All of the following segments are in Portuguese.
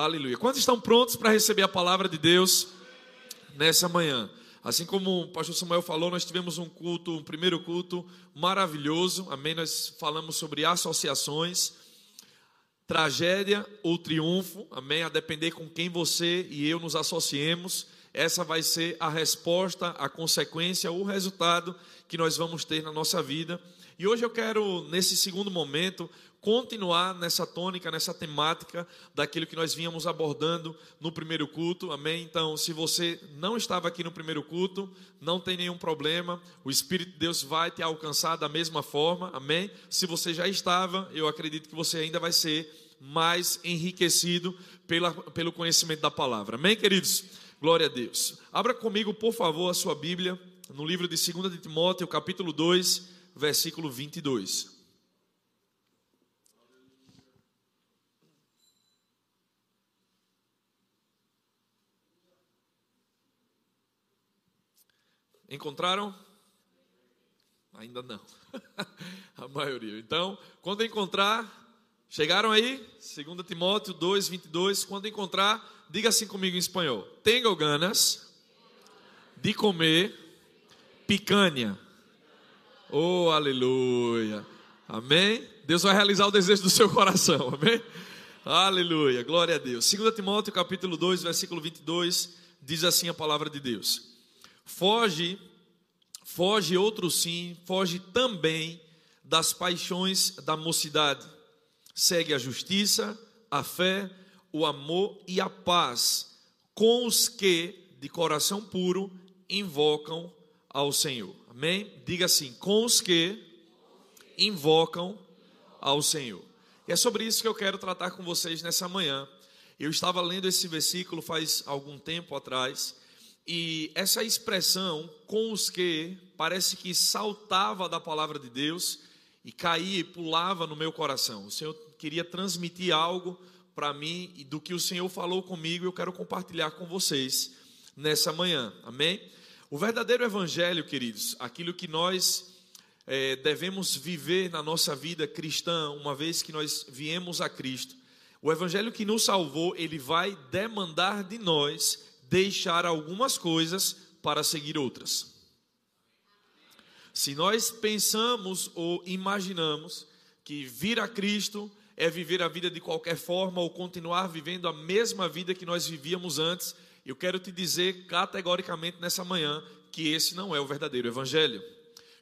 Aleluia. Quantos estão prontos para receber a palavra de Deus nessa manhã? Assim como o pastor Samuel falou, nós tivemos um culto, um primeiro culto maravilhoso. Amém. Nós falamos sobre associações, tragédia ou triunfo. Amém. A depender com quem você e eu nos associemos, essa vai ser a resposta, a consequência, o resultado que nós vamos ter na nossa vida. E hoje eu quero, nesse segundo momento, continuar nessa tônica, nessa temática daquilo que nós vínhamos abordando no primeiro culto, amém? Então, se você não estava aqui no primeiro culto, não tem nenhum problema, o Espírito de Deus vai te alcançar da mesma forma, amém? Se você já estava, eu acredito que você ainda vai ser mais enriquecido pela, pelo conhecimento da palavra, amém, queridos? Glória a Deus. Abra comigo, por favor, a sua Bíblia no livro de 2 de Timóteo, capítulo 2, versículo 22. Encontraram? Ainda não. a maioria. Então, quando encontrar, chegaram aí? 2 Timóteo 2, 22. Quando encontrar, diga assim comigo em espanhol: Tenho ganas de comer picanha. Oh, aleluia. Amém? Deus vai realizar o desejo do seu coração. Amém? Aleluia. Glória a Deus. 2 Timóteo capítulo 2, versículo 22, diz assim a palavra de Deus. Foge, foge outro sim, foge também das paixões da mocidade. Segue a justiça, a fé, o amor e a paz com os que, de coração puro, invocam ao Senhor. Amém? Diga assim: com os que invocam ao Senhor. E é sobre isso que eu quero tratar com vocês nessa manhã. Eu estava lendo esse versículo faz algum tempo atrás e essa expressão, com os que, parece que saltava da palavra de Deus e caía e pulava no meu coração. O Senhor queria transmitir algo para mim e do que o Senhor falou comigo, eu quero compartilhar com vocês nessa manhã. Amém? O verdadeiro evangelho, queridos, aquilo que nós é, devemos viver na nossa vida cristã, uma vez que nós viemos a Cristo, o evangelho que nos salvou, ele vai demandar de nós deixar algumas coisas para seguir outras. Se nós pensamos ou imaginamos que vir a Cristo é viver a vida de qualquer forma ou continuar vivendo a mesma vida que nós vivíamos antes, eu quero te dizer categoricamente nessa manhã que esse não é o verdadeiro evangelho.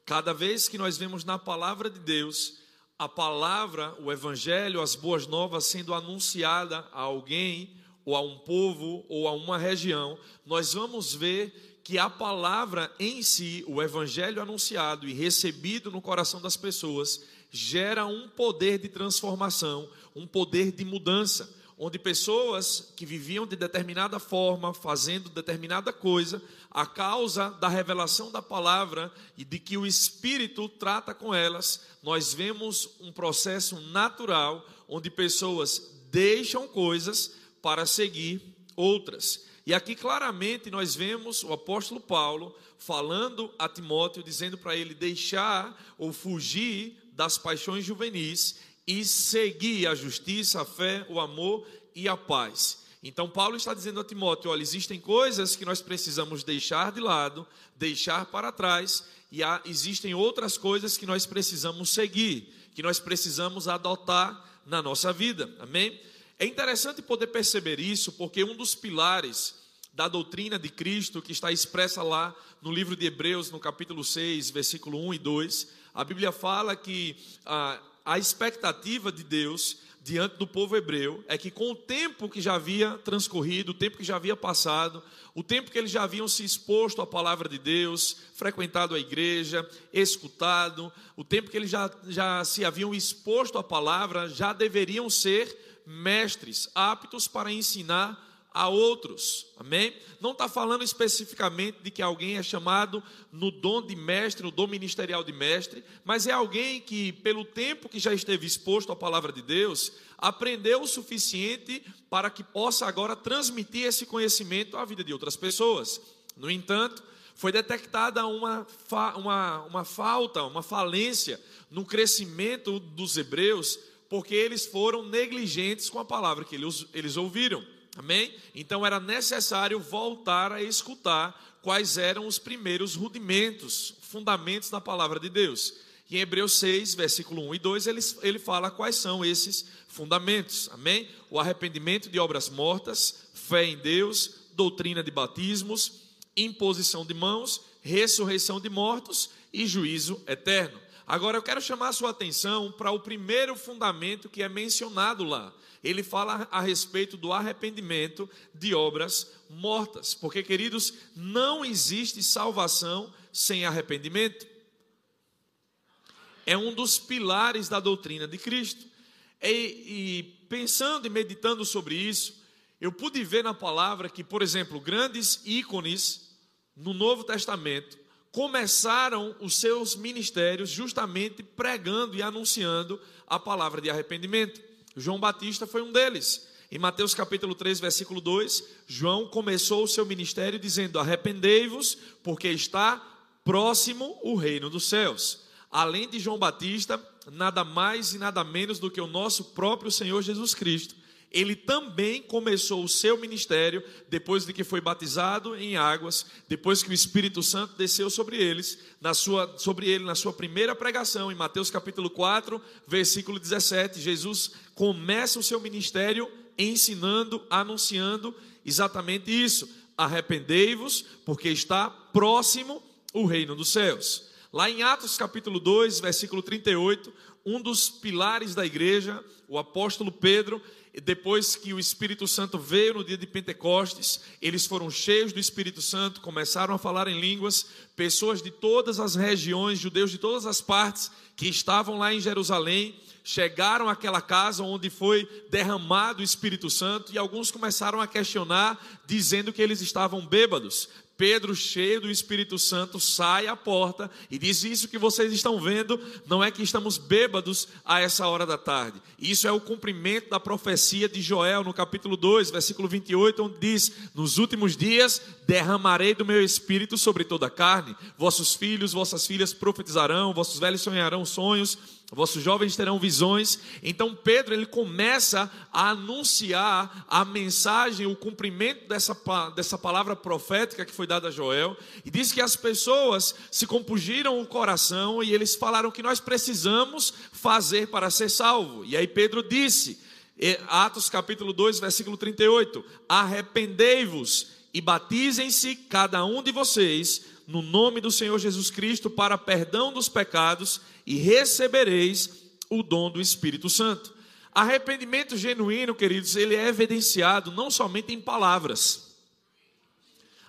Cada vez que nós vemos na palavra de Deus a palavra, o evangelho, as boas novas sendo anunciada a alguém ou a um povo, ou a uma região, nós vamos ver que a palavra em si, o evangelho anunciado e recebido no coração das pessoas, gera um poder de transformação, um poder de mudança, onde pessoas que viviam de determinada forma, fazendo determinada coisa, a causa da revelação da palavra e de que o Espírito trata com elas, nós vemos um processo natural onde pessoas deixam coisas para seguir outras. E aqui claramente nós vemos o apóstolo Paulo falando a Timóteo, dizendo para ele deixar ou fugir das paixões juvenis e seguir a justiça, a fé, o amor e a paz. Então Paulo está dizendo a Timóteo, olha, existem coisas que nós precisamos deixar de lado, deixar para trás, e há, existem outras coisas que nós precisamos seguir, que nós precisamos adotar na nossa vida. Amém? É interessante poder perceber isso, porque um dos pilares da doutrina de Cristo, que está expressa lá no livro de Hebreus, no capítulo 6, versículo 1 e 2, a Bíblia fala que a, a expectativa de Deus diante do povo hebreu é que, com o tempo que já havia transcorrido, o tempo que já havia passado, o tempo que eles já haviam se exposto à palavra de Deus, frequentado a igreja, escutado, o tempo que eles já, já se haviam exposto à palavra, já deveriam ser mestres aptos para ensinar a outros. Amém? Não está falando especificamente de que alguém é chamado no dom de mestre, no dom ministerial de mestre, mas é alguém que, pelo tempo que já esteve exposto à palavra de Deus, aprendeu o suficiente para que possa agora transmitir esse conhecimento à vida de outras pessoas. No entanto, foi detectada uma, uma, uma falta, uma falência no crescimento dos hebreus porque eles foram negligentes com a palavra que eles, eles ouviram. Amém? Então era necessário voltar a escutar quais eram os primeiros rudimentos, fundamentos da palavra de Deus. E em Hebreus 6, versículo 1 e 2, ele, ele fala quais são esses fundamentos. Amém? O arrependimento de obras mortas, fé em Deus, doutrina de batismos, imposição de mãos, ressurreição de mortos e juízo eterno. Agora eu quero chamar a sua atenção para o primeiro fundamento que é mencionado lá. Ele fala a respeito do arrependimento de obras mortas, porque queridos, não existe salvação sem arrependimento. É um dos pilares da doutrina de Cristo. E, e pensando e meditando sobre isso, eu pude ver na palavra que, por exemplo, grandes ícones no Novo Testamento começaram os seus ministérios justamente pregando e anunciando a palavra de arrependimento. João Batista foi um deles. Em Mateus capítulo 3, versículo 2, João começou o seu ministério dizendo: Arrependei-vos, porque está próximo o reino dos céus. Além de João Batista, nada mais e nada menos do que o nosso próprio Senhor Jesus Cristo ele também começou o seu ministério depois de que foi batizado em águas, depois que o Espírito Santo desceu sobre eles, na sua, sobre ele na sua primeira pregação, em Mateus capítulo 4, versículo 17, Jesus começa o seu ministério ensinando, anunciando exatamente isso: arrependei-vos, porque está próximo o reino dos céus. Lá em Atos capítulo 2, versículo 38, um dos pilares da igreja, o apóstolo Pedro, depois que o Espírito Santo veio no dia de Pentecostes, eles foram cheios do Espírito Santo, começaram a falar em línguas, pessoas de todas as regiões, judeus de todas as partes que estavam lá em Jerusalém, chegaram àquela casa onde foi derramado o Espírito Santo e alguns começaram a questionar, dizendo que eles estavam bêbados. Pedro, cheio do Espírito Santo, sai à porta e diz: Isso que vocês estão vendo não é que estamos bêbados a essa hora da tarde. Isso é o cumprimento da profecia de Joel, no capítulo 2, versículo 28, onde diz: Nos últimos dias derramarei do meu espírito sobre toda a carne. Vossos filhos, vossas filhas profetizarão, vossos velhos sonharão sonhos Vossos jovens terão visões. Então Pedro ele começa a anunciar a mensagem, o cumprimento dessa, dessa palavra profética que foi dada a Joel. E diz que as pessoas se compungiram o coração e eles falaram que nós precisamos fazer para ser salvo. E aí Pedro disse, Atos capítulo 2, versículo 38: Arrependei-vos e batizem-se cada um de vocês no nome do Senhor Jesus Cristo para perdão dos pecados e recebereis o dom do Espírito Santo. Arrependimento genuíno, queridos, ele é evidenciado não somente em palavras,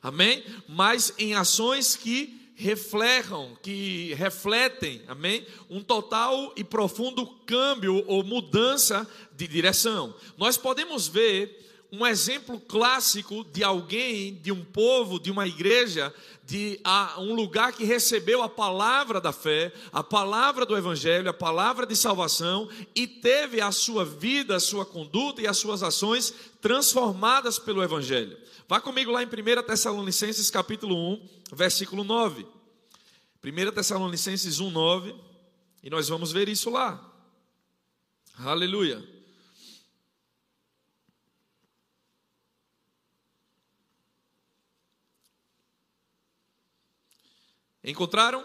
amém? Mas em ações que refletam, que refletem, amém? Um total e profundo câmbio ou mudança de direção. Nós podemos ver um exemplo clássico de alguém, de um povo, de uma igreja, de um lugar que recebeu a palavra da fé, a palavra do evangelho, a palavra de salvação e teve a sua vida, a sua conduta e as suas ações transformadas pelo evangelho. Vá comigo lá em 1 Tessalonicenses capítulo 1, versículo 9. 1 Tessalonicenses 1, 9, e nós vamos ver isso lá. Aleluia. Encontraram?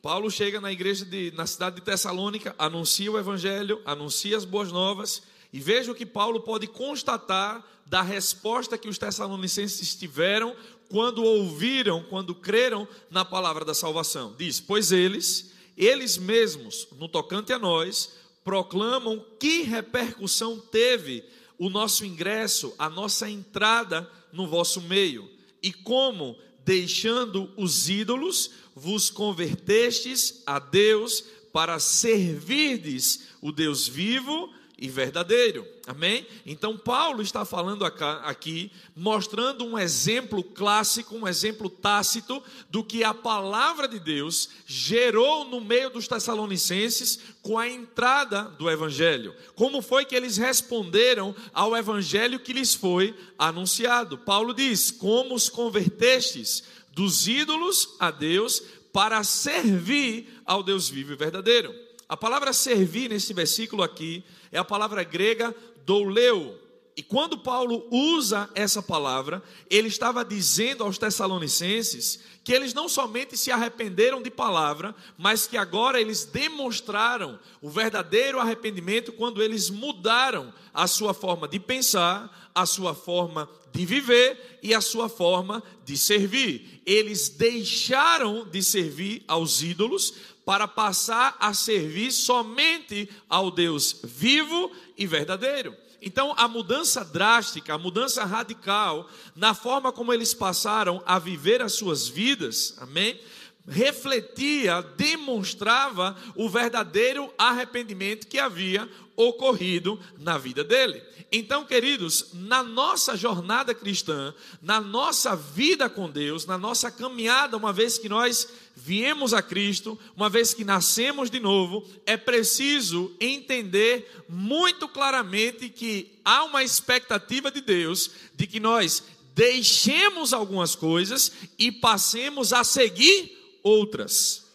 Paulo chega na igreja de, na cidade de Tessalônica, anuncia o evangelho, anuncia as boas novas, e veja o que Paulo pode constatar da resposta que os tessalonicenses tiveram quando ouviram, quando creram na palavra da salvação. Diz: Pois eles, eles mesmos, no tocante a nós, proclamam que repercussão teve o nosso ingresso, a nossa entrada no vosso meio, e como deixando os ídolos, vos convertestes a Deus para servirdes o Deus vivo e verdadeiro. Amém? Então, Paulo está falando aqui, mostrando um exemplo clássico, um exemplo tácito do que a palavra de Deus gerou no meio dos Tessalonicenses com a entrada do Evangelho. Como foi que eles responderam ao Evangelho que lhes foi anunciado? Paulo diz: Como os convertestes dos ídolos a Deus para servir ao Deus vivo e verdadeiro. A palavra servir nesse versículo aqui é a palavra grega douleu. E quando Paulo usa essa palavra, ele estava dizendo aos Tessalonicenses que eles não somente se arrependeram de palavra, mas que agora eles demonstraram o verdadeiro arrependimento quando eles mudaram a sua forma de pensar, a sua forma de viver e a sua forma de servir. Eles deixaram de servir aos ídolos para passar a servir somente ao Deus vivo e verdadeiro. Então, a mudança drástica, a mudança radical na forma como eles passaram a viver as suas vidas, amém? Refletia, demonstrava o verdadeiro arrependimento que havia ocorrido na vida dele. Então, queridos, na nossa jornada cristã, na nossa vida com Deus, na nossa caminhada, uma vez que nós viemos a Cristo, uma vez que nascemos de novo, é preciso entender muito claramente que há uma expectativa de Deus de que nós deixemos algumas coisas e passemos a seguir outras.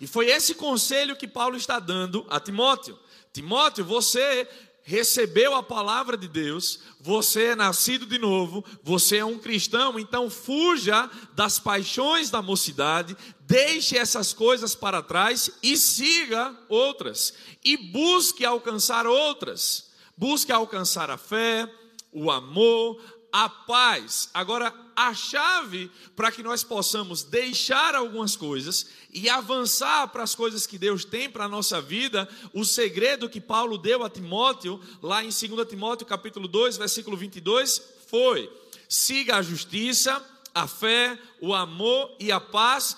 E foi esse conselho que Paulo está dando a Timóteo. Timóteo, você recebeu a palavra de Deus, você é nascido de novo, você é um cristão, então fuja das paixões da mocidade, deixe essas coisas para trás e siga outras, e busque alcançar outras. Busque alcançar a fé, o amor, a paz. Agora, a chave para que nós possamos deixar algumas coisas e avançar para as coisas que Deus tem para a nossa vida, o segredo que Paulo deu a Timóteo, lá em 2 Timóteo capítulo 2, versículo 22, foi: siga a justiça, a fé, o amor e a paz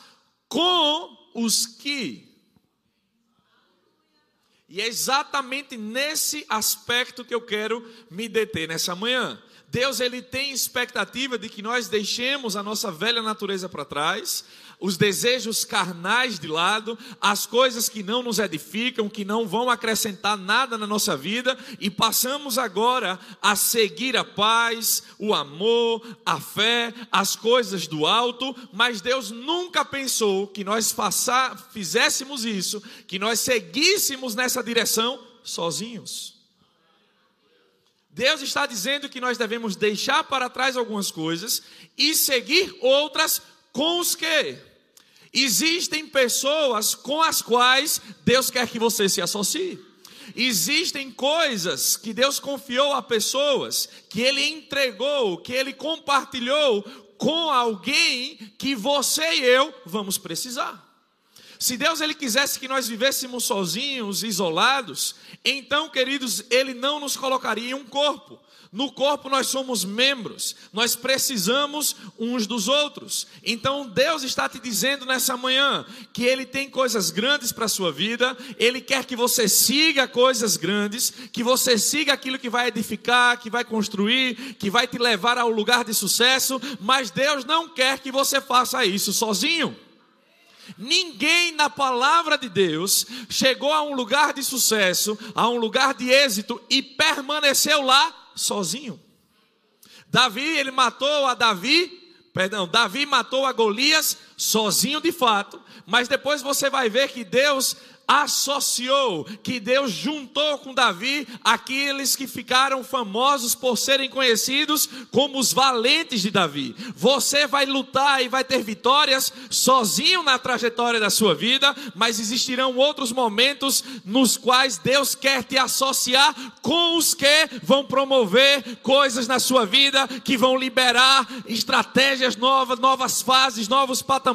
com os que e é exatamente nesse aspecto que eu quero me deter nessa manhã. Deus ele tem expectativa de que nós deixemos a nossa velha natureza para trás, os desejos carnais de lado, as coisas que não nos edificam, que não vão acrescentar nada na nossa vida, e passamos agora a seguir a paz, o amor, a fé, as coisas do alto, mas Deus nunca pensou que nós faça, fizéssemos isso, que nós seguíssemos nessa direção sozinhos. Deus está dizendo que nós devemos deixar para trás algumas coisas e seguir outras com os que existem pessoas com as quais Deus quer que você se associe. Existem coisas que Deus confiou a pessoas, que Ele entregou, que Ele compartilhou com alguém que você e eu vamos precisar. Se Deus ele quisesse que nós vivêssemos sozinhos, isolados, então, queridos, ele não nos colocaria em um corpo. No corpo nós somos membros, nós precisamos uns dos outros. Então Deus está te dizendo nessa manhã que Ele tem coisas grandes para a sua vida, Ele quer que você siga coisas grandes, que você siga aquilo que vai edificar, que vai construir, que vai te levar ao lugar de sucesso, mas Deus não quer que você faça isso sozinho. Ninguém na palavra de Deus chegou a um lugar de sucesso, a um lugar de êxito e permaneceu lá sozinho. Davi, ele matou a Davi, perdão, Davi matou a Golias sozinho de fato, mas depois você vai ver que Deus associou, que Deus juntou com Davi aqueles que ficaram famosos por serem conhecidos como os valentes de Davi. Você vai lutar e vai ter vitórias sozinho na trajetória da sua vida, mas existirão outros momentos nos quais Deus quer te associar com os que vão promover coisas na sua vida, que vão liberar estratégias novas, novas fases, novos patamares.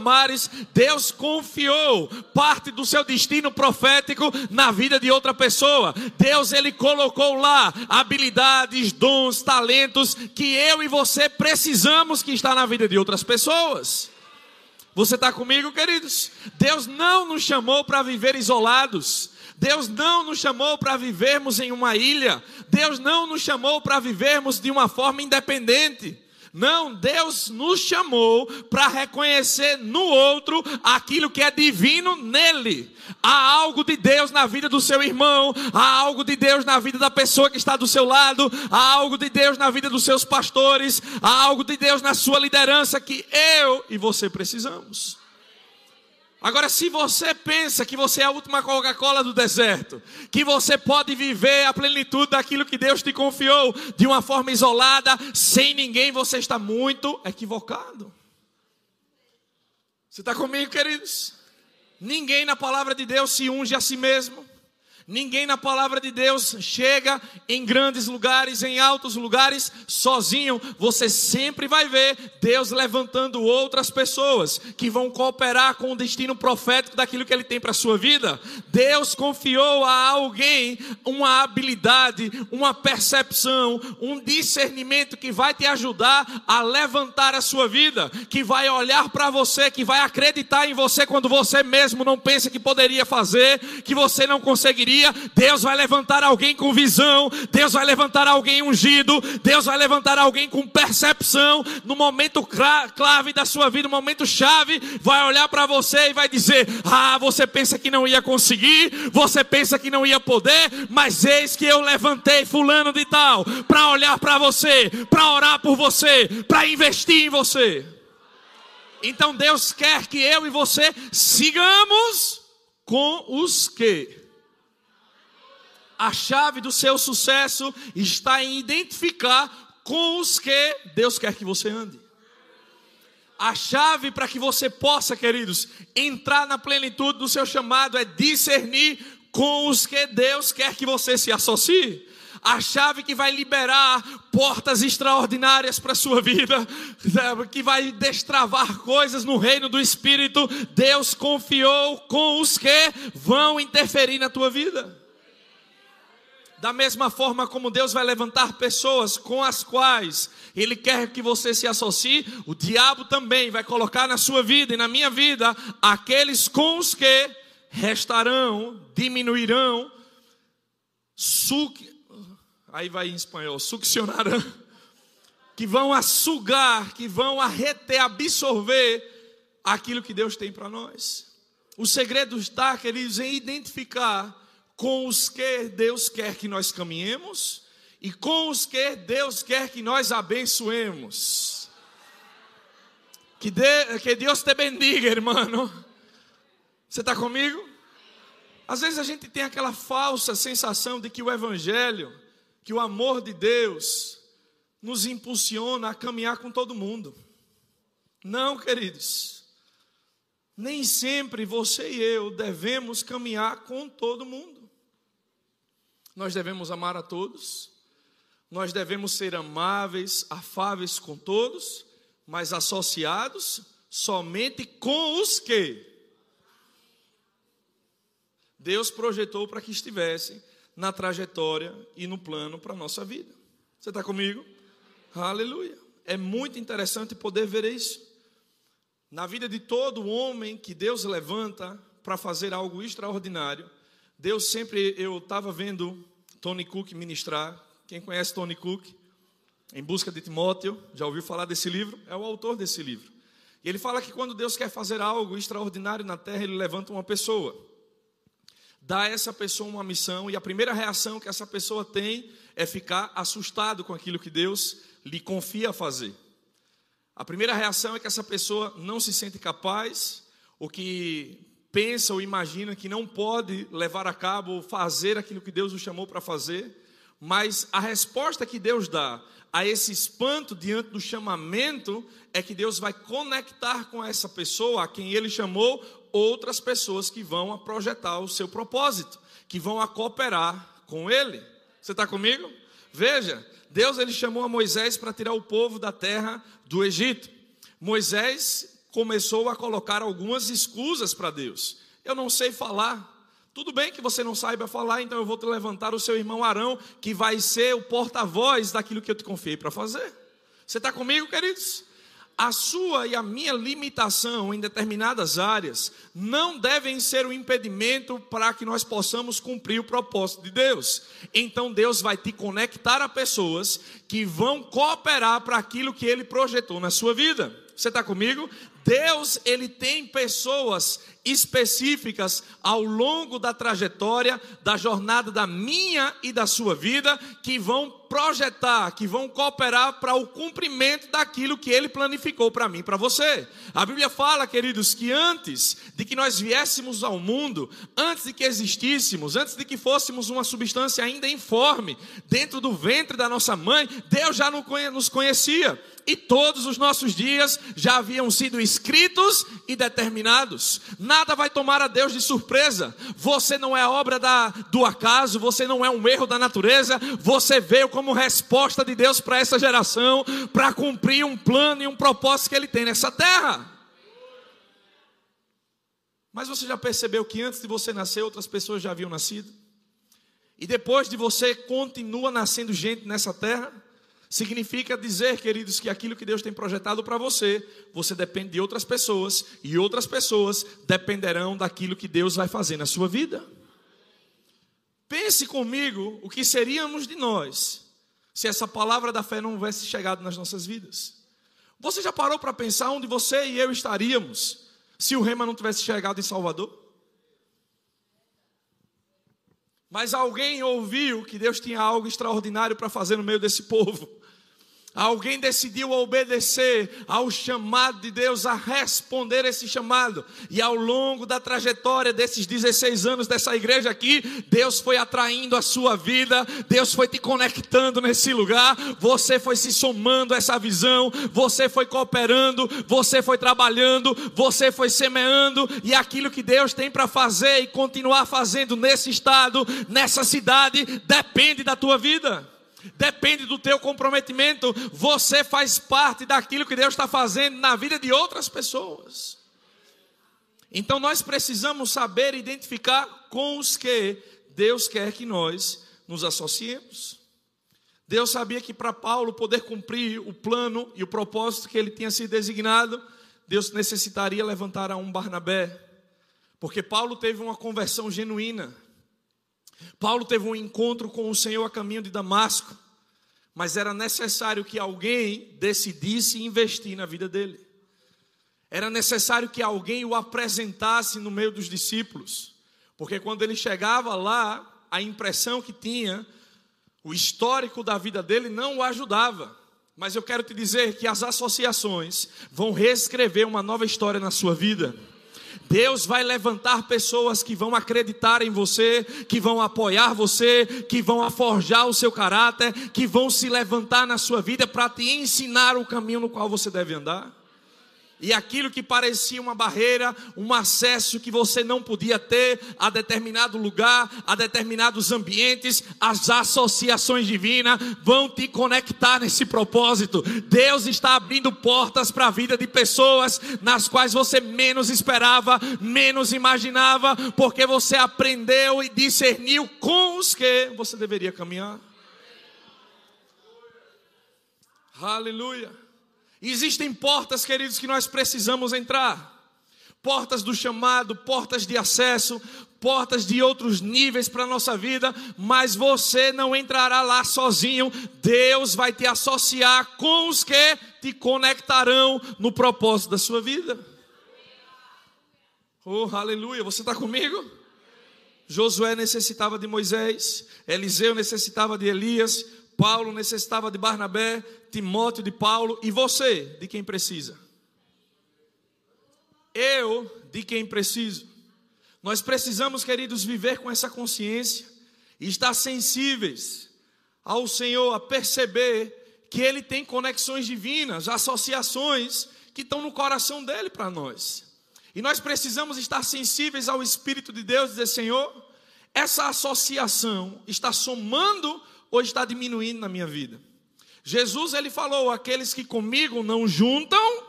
Deus confiou parte do seu destino profético na vida de outra pessoa. Deus ele colocou lá habilidades, dons, talentos que eu e você precisamos que está na vida de outras pessoas. Você está comigo, queridos? Deus não nos chamou para viver isolados. Deus não nos chamou para vivermos em uma ilha. Deus não nos chamou para vivermos de uma forma independente. Não, Deus nos chamou para reconhecer no outro aquilo que é divino nele. Há algo de Deus na vida do seu irmão, há algo de Deus na vida da pessoa que está do seu lado, há algo de Deus na vida dos seus pastores, há algo de Deus na sua liderança que eu e você precisamos. Agora, se você pensa que você é a última Coca-Cola do deserto, que você pode viver a plenitude daquilo que Deus te confiou de uma forma isolada, sem ninguém, você está muito equivocado. Você está comigo, queridos? Ninguém na palavra de Deus se unge a si mesmo. Ninguém na palavra de Deus chega em grandes lugares, em altos lugares, sozinho. Você sempre vai ver Deus levantando outras pessoas que vão cooperar com o destino profético daquilo que Ele tem para a sua vida. Deus confiou a alguém uma habilidade, uma percepção, um discernimento que vai te ajudar a levantar a sua vida, que vai olhar para você, que vai acreditar em você quando você mesmo não pensa que poderia fazer, que você não conseguiria dia, Deus vai levantar alguém com visão, Deus vai levantar alguém ungido, Deus vai levantar alguém com percepção, no momento clave da sua vida, no momento chave, vai olhar para você e vai dizer: Ah, você pensa que não ia conseguir, você pensa que não ia poder, mas eis que eu levantei Fulano de Tal para olhar para você, para orar por você, para investir em você. Então Deus quer que eu e você sigamos com os que a chave do seu sucesso está em identificar com os que Deus quer que você ande. A chave para que você possa, queridos, entrar na plenitude do seu chamado é discernir com os que Deus quer que você se associe. A chave que vai liberar portas extraordinárias para a sua vida, que vai destravar coisas no reino do Espírito, Deus confiou com os que vão interferir na tua vida. Da mesma forma como Deus vai levantar pessoas com as quais Ele quer que você se associe, o diabo também vai colocar na sua vida e na minha vida aqueles com os que restarão, diminuirão, suc... aí vai em espanhol, succionarão, que vão a sugar, que vão a reter, absorver aquilo que Deus tem para nós. O segredo está, queridos, em identificar com os que Deus quer que nós caminhemos e com os que Deus quer que nós abençoemos. Que, de, que Deus te bendiga, irmão. Você está comigo? Às vezes a gente tem aquela falsa sensação de que o Evangelho, que o amor de Deus, nos impulsiona a caminhar com todo mundo. Não, queridos. Nem sempre você e eu devemos caminhar com todo mundo. Nós devemos amar a todos, nós devemos ser amáveis, afáveis com todos, mas associados somente com os que Deus projetou para que estivessem na trajetória e no plano para a nossa vida. Você está comigo? Aleluia. É muito interessante poder ver isso. Na vida de todo homem que Deus levanta para fazer algo extraordinário, Deus sempre, eu estava vendo Tony Cook ministrar. Quem conhece Tony Cook? Em Busca de Timóteo, já ouviu falar desse livro? É o autor desse livro. E ele fala que quando Deus quer fazer algo extraordinário na terra, ele levanta uma pessoa. Dá a essa pessoa uma missão e a primeira reação que essa pessoa tem é ficar assustado com aquilo que Deus lhe confia a fazer. A primeira reação é que essa pessoa não se sente capaz, ou que pensa ou imagina que não pode levar a cabo ou fazer aquilo que Deus o chamou para fazer, mas a resposta que Deus dá a esse espanto diante do chamamento é que Deus vai conectar com essa pessoa a quem ele chamou outras pessoas que vão a projetar o seu propósito, que vão a cooperar com ele. Você está comigo? Veja, Deus ele chamou a Moisés para tirar o povo da terra do Egito. Moisés começou a colocar algumas escusas para Deus. Eu não sei falar. Tudo bem que você não saiba falar, então eu vou te levantar o seu irmão Arão, que vai ser o porta-voz daquilo que eu te confiei para fazer. Você está comigo, queridos? A sua e a minha limitação em determinadas áreas não devem ser um impedimento para que nós possamos cumprir o propósito de Deus. Então Deus vai te conectar a pessoas que vão cooperar para aquilo que Ele projetou na sua vida. Você está comigo? Deus, ele tem pessoas específicas ao longo da trajetória, da jornada da minha e da sua vida, que vão projetar, que vão cooperar para o cumprimento daquilo que ele planificou para mim, para você. A Bíblia fala, queridos, que antes de que nós viéssemos ao mundo, antes de que existíssemos, antes de que fôssemos uma substância ainda informe, dentro do ventre da nossa mãe, Deus já nos conhecia e todos os nossos dias já haviam sido escritos e determinados. Nada vai tomar a Deus de surpresa. Você não é obra da, do acaso, você não é um erro da natureza, você veio como resposta de Deus para essa geração, para cumprir um plano e um propósito que Ele tem nessa terra. Mas você já percebeu que antes de você nascer, outras pessoas já haviam nascido? E depois de você, continua nascendo gente nessa terra? Significa dizer, queridos, que aquilo que Deus tem projetado para você, você depende de outras pessoas, e outras pessoas dependerão daquilo que Deus vai fazer na sua vida. Pense comigo o que seríamos de nós se essa palavra da fé não houvesse chegado nas nossas vidas. Você já parou para pensar onde você e eu estaríamos se o rema não tivesse chegado em Salvador? Mas alguém ouviu que Deus tinha algo extraordinário para fazer no meio desse povo. Alguém decidiu obedecer ao chamado de Deus, a responder esse chamado. E ao longo da trajetória desses 16 anos dessa igreja aqui, Deus foi atraindo a sua vida, Deus foi te conectando nesse lugar, você foi se somando a essa visão, você foi cooperando, você foi trabalhando, você foi semeando, e aquilo que Deus tem para fazer e continuar fazendo nesse estado, nessa cidade, depende da tua vida depende do teu comprometimento. Você faz parte daquilo que Deus está fazendo na vida de outras pessoas. Então nós precisamos saber identificar com os que Deus quer que nós nos associemos. Deus sabia que para Paulo poder cumprir o plano e o propósito que ele tinha sido designado, Deus necessitaria levantar a um Barnabé, porque Paulo teve uma conversão genuína. Paulo teve um encontro com o Senhor a caminho de Damasco, mas era necessário que alguém decidisse investir na vida dele. Era necessário que alguém o apresentasse no meio dos discípulos, porque quando ele chegava lá, a impressão que tinha, o histórico da vida dele não o ajudava. Mas eu quero te dizer que as associações vão reescrever uma nova história na sua vida. Deus vai levantar pessoas que vão acreditar em você, que vão apoiar você, que vão forjar o seu caráter, que vão se levantar na sua vida para te ensinar o caminho no qual você deve andar. E aquilo que parecia uma barreira, um acesso que você não podia ter a determinado lugar, a determinados ambientes, as associações divinas vão te conectar nesse propósito. Deus está abrindo portas para a vida de pessoas nas quais você menos esperava, menos imaginava, porque você aprendeu e discerniu com os que você deveria caminhar. Aleluia. Existem portas, queridos, que nós precisamos entrar. Portas do chamado, portas de acesso, portas de outros níveis para a nossa vida, mas você não entrará lá sozinho. Deus vai te associar com os que te conectarão no propósito da sua vida. Oh, aleluia! Você está comigo? Josué necessitava de Moisés, Eliseu necessitava de Elias, Paulo necessitava de Barnabé, Timóteo de Paulo e você de quem precisa? Eu de quem preciso. Nós precisamos, queridos, viver com essa consciência e estar sensíveis ao Senhor, a perceber que Ele tem conexões divinas, associações que estão no coração dele para nós. E nós precisamos estar sensíveis ao Espírito de Deus e dizer: Senhor, essa associação está somando ou está diminuindo na minha vida? Jesus ele falou: aqueles que comigo não juntam,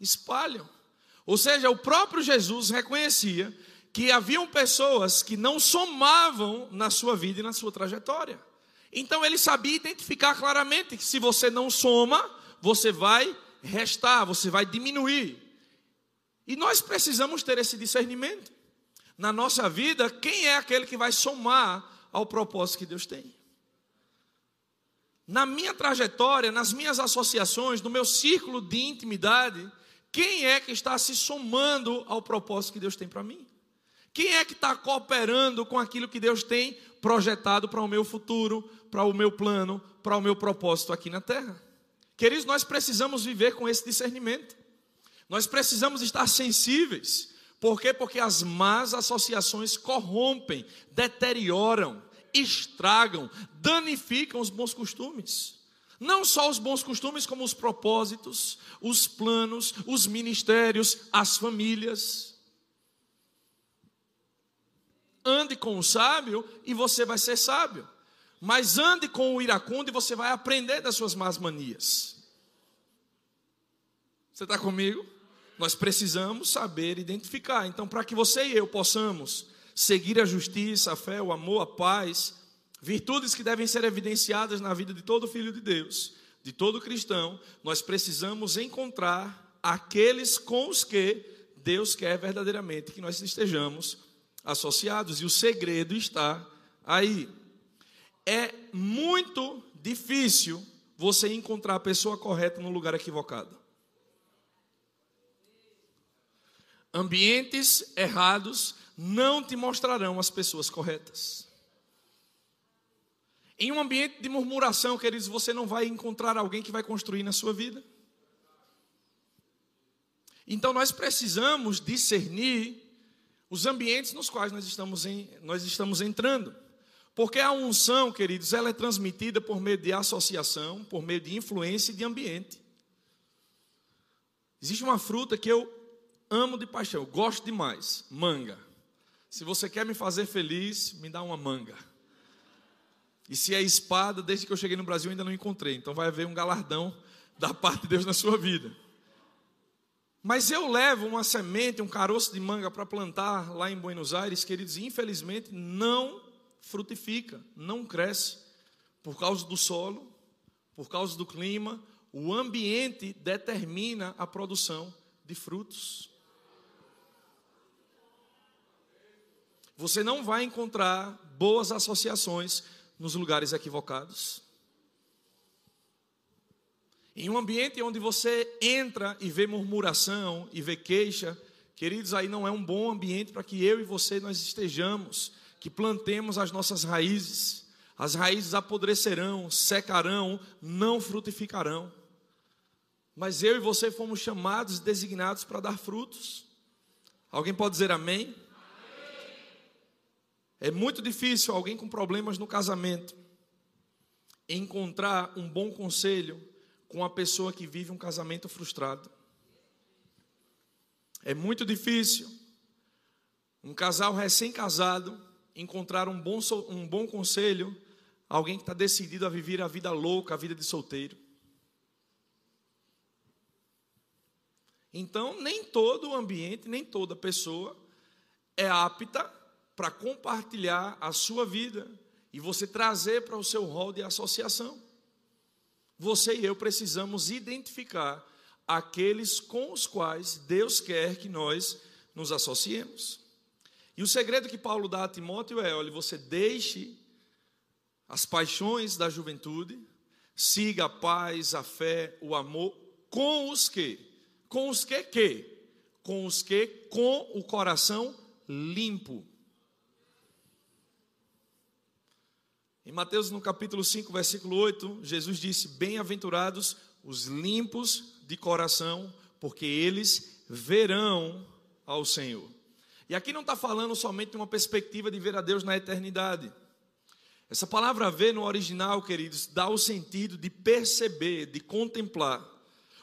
espalham. Ou seja, o próprio Jesus reconhecia que haviam pessoas que não somavam na sua vida e na sua trajetória. Então ele sabia identificar claramente que se você não soma, você vai restar, você vai diminuir. E nós precisamos ter esse discernimento. Na nossa vida, quem é aquele que vai somar ao propósito que Deus tem? na minha trajetória, nas minhas associações, no meu círculo de intimidade, quem é que está se somando ao propósito que Deus tem para mim? Quem é que está cooperando com aquilo que Deus tem projetado para o meu futuro, para o meu plano, para o meu propósito aqui na terra? Queridos, nós precisamos viver com esse discernimento. Nós precisamos estar sensíveis. Por quê? Porque as más associações corrompem, deterioram, estragam, danificam os bons costumes. Não só os bons costumes, como os propósitos, os planos, os ministérios, as famílias. Ande com o sábio e você vai ser sábio. Mas ande com o iracundo e você vai aprender das suas más manias. Você está comigo? Nós precisamos saber identificar. Então, para que você e eu possamos seguir a justiça, a fé, o amor, a paz, virtudes que devem ser evidenciadas na vida de todo filho de Deus, de todo cristão, nós precisamos encontrar aqueles com os que Deus quer verdadeiramente que nós estejamos associados. E o segredo está aí. É muito difícil você encontrar a pessoa correta no lugar equivocado. Ambientes errados não te mostrarão as pessoas corretas. Em um ambiente de murmuração, queridos, você não vai encontrar alguém que vai construir na sua vida. Então nós precisamos discernir os ambientes nos quais nós estamos, em, nós estamos entrando. Porque a unção, queridos, ela é transmitida por meio de associação, por meio de influência e de ambiente. Existe uma fruta que eu amo de paixão, gosto demais, manga. Se você quer me fazer feliz, me dá uma manga. E se é espada, desde que eu cheguei no Brasil ainda não encontrei. Então vai haver um galardão da parte de Deus na sua vida. Mas eu levo uma semente, um caroço de manga para plantar lá em Buenos Aires, queridos, e infelizmente não frutifica, não cresce, por causa do solo, por causa do clima, o ambiente determina a produção de frutos. Você não vai encontrar boas associações nos lugares equivocados. Em um ambiente onde você entra e vê murmuração e vê queixa, queridos, aí não é um bom ambiente para que eu e você nós estejamos, que plantemos as nossas raízes. As raízes apodrecerão, secarão, não frutificarão. Mas eu e você fomos chamados, designados para dar frutos. Alguém pode dizer amém? É muito difícil alguém com problemas no casamento encontrar um bom conselho com uma pessoa que vive um casamento frustrado. É muito difícil um casal recém-casado encontrar um bom, um bom conselho, alguém que está decidido a viver a vida louca, a vida de solteiro. Então, nem todo o ambiente, nem toda pessoa é apta para compartilhar a sua vida e você trazer para o seu rol de associação. Você e eu precisamos identificar aqueles com os quais Deus quer que nós nos associemos. E o segredo que Paulo dá a Timóteo é: olha, você deixe as paixões da juventude, siga a paz, a fé, o amor, com os que? Com os que que? Com os que com o coração limpo. Em Mateus, no capítulo 5, versículo 8, Jesus disse: Bem-aventurados os limpos de coração, porque eles verão ao Senhor. E aqui não está falando somente de uma perspectiva de ver a Deus na eternidade. Essa palavra ver no original, queridos, dá o sentido de perceber, de contemplar.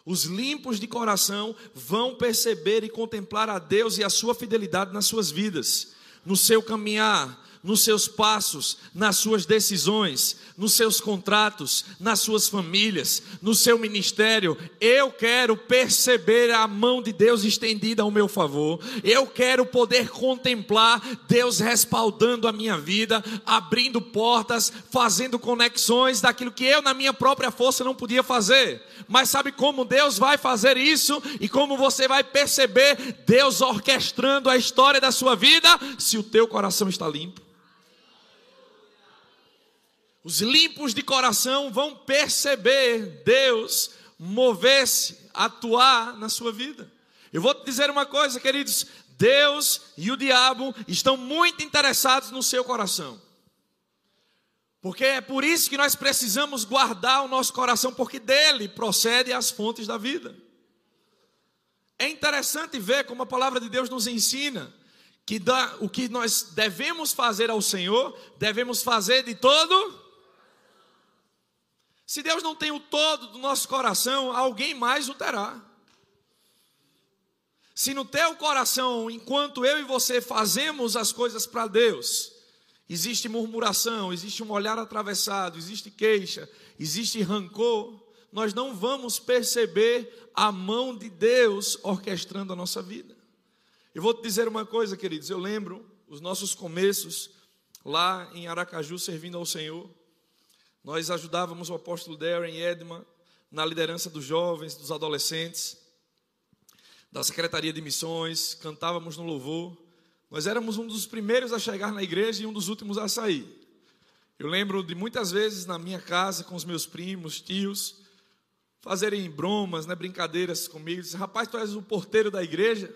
Os limpos de coração vão perceber e contemplar a Deus e a sua fidelidade nas suas vidas, no seu caminhar, nos seus passos, nas suas decisões, nos seus contratos, nas suas famílias, no seu ministério. Eu quero perceber a mão de Deus estendida ao meu favor. Eu quero poder contemplar Deus respaldando a minha vida, abrindo portas, fazendo conexões daquilo que eu, na minha própria força, não podia fazer. Mas sabe como Deus vai fazer isso e como você vai perceber Deus orquestrando a história da sua vida se o teu coração está limpo? os limpos de coração vão perceber Deus mover-se, atuar na sua vida. Eu vou te dizer uma coisa, queridos: Deus e o diabo estão muito interessados no seu coração. Porque é por isso que nós precisamos guardar o nosso coração, porque dele procede as fontes da vida. É interessante ver como a palavra de Deus nos ensina que dá, o que nós devemos fazer ao Senhor, devemos fazer de todo. Se Deus não tem o todo do nosso coração, alguém mais o terá. Se no teu coração, enquanto eu e você fazemos as coisas para Deus, existe murmuração, existe um olhar atravessado, existe queixa, existe rancor, nós não vamos perceber a mão de Deus orquestrando a nossa vida. Eu vou te dizer uma coisa, queridos, eu lembro os nossos começos lá em Aracaju servindo ao Senhor. Nós ajudávamos o apóstolo Darren Edman na liderança dos jovens, dos adolescentes, da Secretaria de Missões, cantávamos no louvor. Nós éramos um dos primeiros a chegar na igreja e um dos últimos a sair. Eu lembro de muitas vezes na minha casa com os meus primos, tios, fazerem bromas, né, brincadeiras comigo. Rapaz, tu és o porteiro da igreja.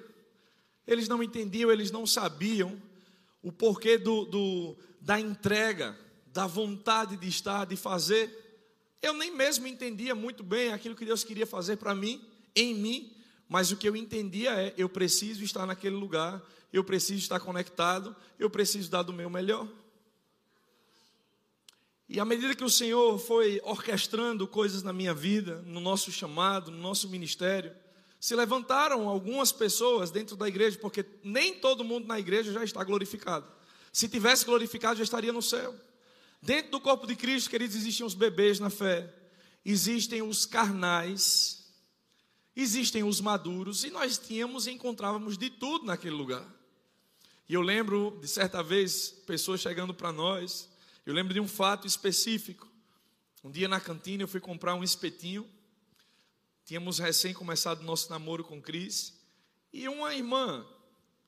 Eles não entendiam, eles não sabiam o porquê do, do, da entrega, da vontade de estar, de fazer. Eu nem mesmo entendia muito bem aquilo que Deus queria fazer para mim, em mim, mas o que eu entendia é: eu preciso estar naquele lugar, eu preciso estar conectado, eu preciso dar do meu melhor. E à medida que o Senhor foi orquestrando coisas na minha vida, no nosso chamado, no nosso ministério, se levantaram algumas pessoas dentro da igreja, porque nem todo mundo na igreja já está glorificado. Se tivesse glorificado, já estaria no céu. Dentro do corpo de Cristo, queridos, existem os bebês na fé, existem os carnais, existem os maduros, e nós tínhamos e encontrávamos de tudo naquele lugar. E eu lembro de certa vez pessoas chegando para nós eu lembro de um fato específico. Um dia na cantina eu fui comprar um espetinho. Tínhamos recém começado nosso namoro com Cris. E uma irmã,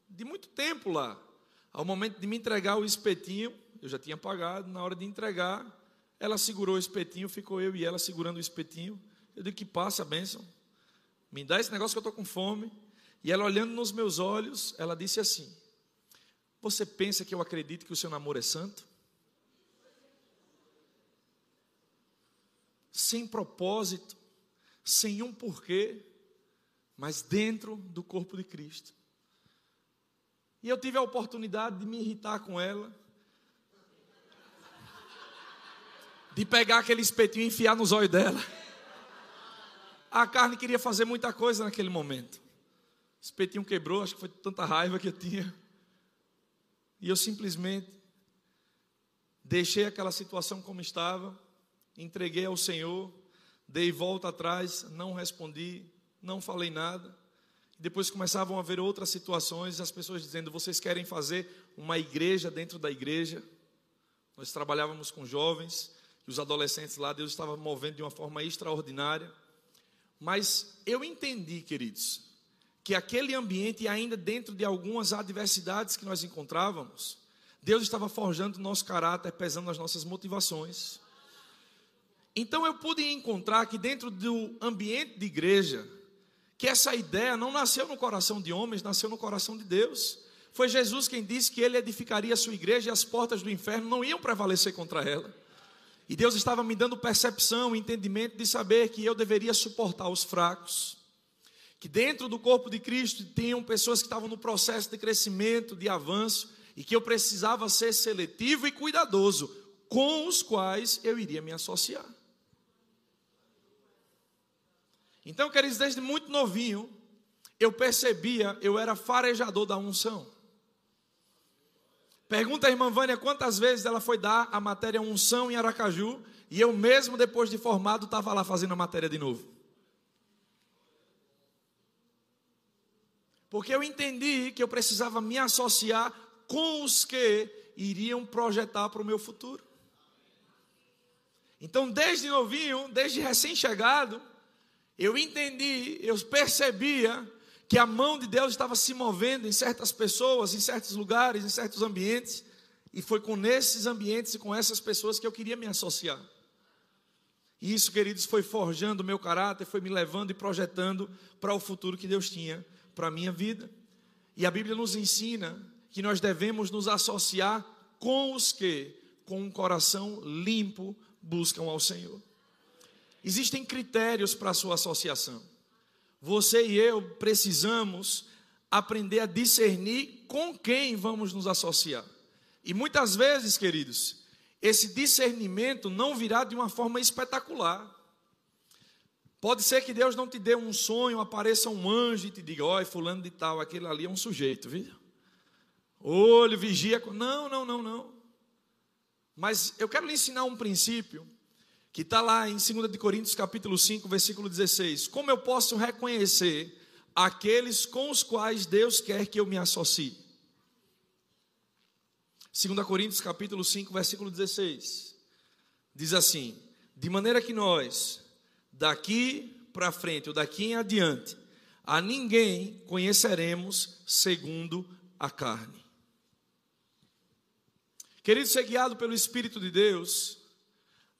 de muito tempo lá, ao momento de me entregar o espetinho, eu já tinha pagado, na hora de entregar, ela segurou o espetinho, ficou eu e ela segurando o espetinho. Eu digo que passa bênção. Me dá esse negócio que eu estou com fome. E ela olhando nos meus olhos, ela disse assim: Você pensa que eu acredito que o seu namoro é santo? sem propósito, sem um porquê, mas dentro do corpo de Cristo. E eu tive a oportunidade de me irritar com ela, de pegar aquele espetinho e enfiar nos olhos dela. A carne queria fazer muita coisa naquele momento. O espetinho quebrou, acho que foi tanta raiva que eu tinha. E eu simplesmente deixei aquela situação como estava entreguei ao Senhor, dei volta atrás, não respondi, não falei nada. Depois começavam a haver outras situações, as pessoas dizendo: vocês querem fazer uma igreja dentro da igreja? Nós trabalhávamos com jovens e os adolescentes lá, Deus estava movendo de uma forma extraordinária. Mas eu entendi, queridos, que aquele ambiente, ainda dentro de algumas adversidades que nós encontrávamos, Deus estava forjando nosso caráter, pesando as nossas motivações. Então eu pude encontrar que dentro do ambiente de igreja, que essa ideia não nasceu no coração de homens, nasceu no coração de Deus. Foi Jesus quem disse que ele edificaria a sua igreja e as portas do inferno não iam prevalecer contra ela. E Deus estava me dando percepção, entendimento de saber que eu deveria suportar os fracos. Que dentro do corpo de Cristo tinham pessoas que estavam no processo de crescimento, de avanço, e que eu precisava ser seletivo e cuidadoso com os quais eu iria me associar. Então, queridos, desde muito novinho, eu percebia, eu era farejador da unção. Pergunta a irmã Vânia quantas vezes ela foi dar a matéria unção em Aracaju e eu mesmo, depois de formado, estava lá fazendo a matéria de novo. Porque eu entendi que eu precisava me associar com os que iriam projetar para o meu futuro. Então, desde novinho, desde recém-chegado, eu entendi, eu percebia que a mão de Deus estava se movendo em certas pessoas, em certos lugares, em certos ambientes, E foi com esses ambientes e com essas pessoas que eu queria me associar. E isso, queridos, foi forjando o meu caráter, foi me levando e projetando para o futuro que Deus tinha para a minha vida. E a Bíblia nos ensina que nós devemos nos associar com os que, com um coração limpo, buscam ao Senhor. Existem critérios para a sua associação. Você e eu precisamos aprender a discernir com quem vamos nos associar. E muitas vezes, queridos, esse discernimento não virá de uma forma espetacular. Pode ser que Deus não te dê um sonho, apareça um anjo e te diga: olha, fulano de tal, aquele ali é um sujeito, viu? Olho, vigia. Não, não, não, não. Mas eu quero lhe ensinar um princípio que está lá em 2 de Coríntios capítulo 5, versículo 16. Como eu posso reconhecer aqueles com os quais Deus quer que eu me associe? 2 Coríntios capítulo 5, versículo 16. Diz assim: De maneira que nós, daqui para frente, ou daqui em adiante, a ninguém conheceremos segundo a carne. Querido, ser guiado pelo Espírito de Deus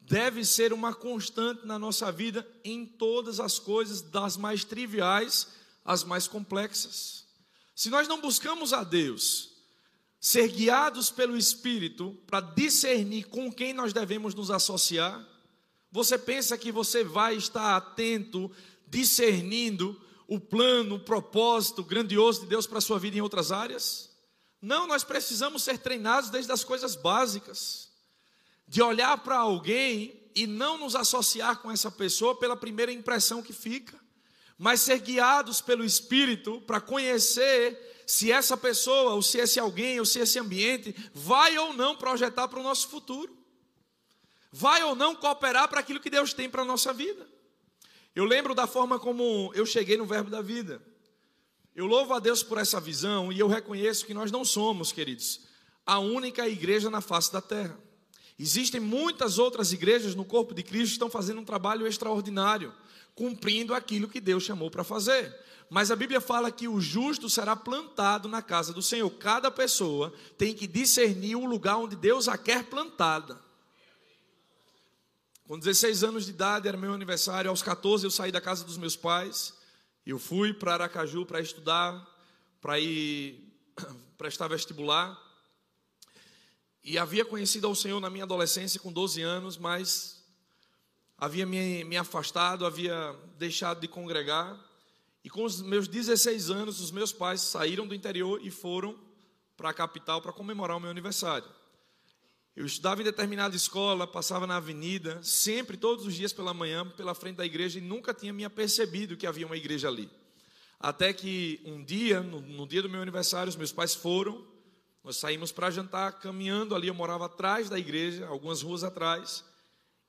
deve ser uma constante na nossa vida em todas as coisas, das mais triviais às mais complexas. Se nós não buscamos a Deus, ser guiados pelo Espírito para discernir com quem nós devemos nos associar, você pensa que você vai estar atento, discernindo o plano, o propósito grandioso de Deus para a sua vida em outras áreas? Não, nós precisamos ser treinados desde as coisas básicas, de olhar para alguém e não nos associar com essa pessoa pela primeira impressão que fica, mas ser guiados pelo Espírito para conhecer se essa pessoa, ou se esse alguém, ou se esse ambiente vai ou não projetar para o nosso futuro, vai ou não cooperar para aquilo que Deus tem para a nossa vida. Eu lembro da forma como eu cheguei no Verbo da Vida. Eu louvo a Deus por essa visão e eu reconheço que nós não somos, queridos, a única igreja na face da terra. Existem muitas outras igrejas no corpo de Cristo que estão fazendo um trabalho extraordinário, cumprindo aquilo que Deus chamou para fazer. Mas a Bíblia fala que o justo será plantado na casa do Senhor. Cada pessoa tem que discernir o lugar onde Deus a quer plantada. Com 16 anos de idade, era meu aniversário. Aos 14, eu saí da casa dos meus pais. Eu fui para Aracaju para estudar, para ir prestar vestibular. E havia conhecido ao Senhor na minha adolescência, com 12 anos, mas havia me, me afastado, havia deixado de congregar. E com os meus 16 anos, os meus pais saíram do interior e foram para a capital para comemorar o meu aniversário. Eu estudava em determinada escola, passava na avenida, sempre, todos os dias pela manhã, pela frente da igreja, e nunca tinha me apercebido que havia uma igreja ali. Até que um dia, no, no dia do meu aniversário, os meus pais foram, nós saímos para jantar, caminhando ali, eu morava atrás da igreja, algumas ruas atrás,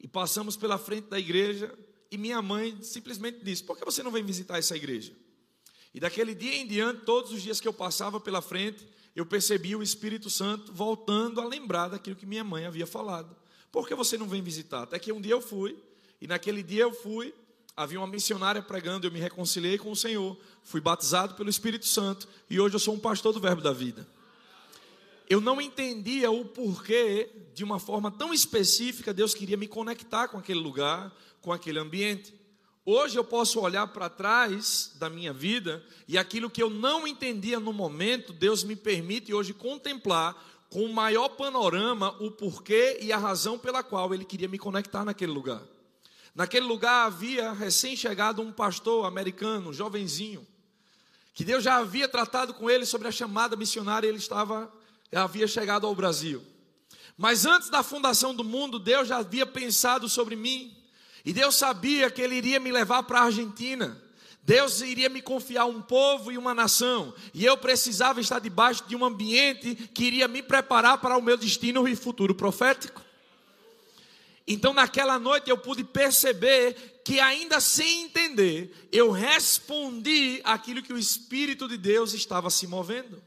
e passamos pela frente da igreja, e minha mãe simplesmente disse: Por que você não vem visitar essa igreja? E daquele dia em diante, todos os dias que eu passava pela frente, eu percebi o Espírito Santo voltando a lembrar daquilo que minha mãe havia falado. Por que você não vem visitar? Até que um dia eu fui, e naquele dia eu fui, havia uma missionária pregando, eu me reconciliei com o Senhor, fui batizado pelo Espírito Santo, e hoje eu sou um pastor do Verbo da Vida. Eu não entendia o porquê, de uma forma tão específica, Deus queria me conectar com aquele lugar, com aquele ambiente. Hoje eu posso olhar para trás da minha vida e aquilo que eu não entendia no momento, Deus me permite hoje contemplar com o maior panorama o porquê e a razão pela qual Ele queria me conectar naquele lugar. Naquele lugar havia recém-chegado um pastor americano, jovenzinho, que Deus já havia tratado com ele sobre a chamada missionária, ele estava, havia chegado ao Brasil. Mas antes da fundação do mundo, Deus já havia pensado sobre mim, e Deus sabia que Ele iria me levar para a Argentina. Deus iria me confiar um povo e uma nação, e eu precisava estar debaixo de um ambiente que iria me preparar para o meu destino e futuro profético. Então, naquela noite, eu pude perceber que, ainda sem entender, eu respondi aquilo que o Espírito de Deus estava se movendo.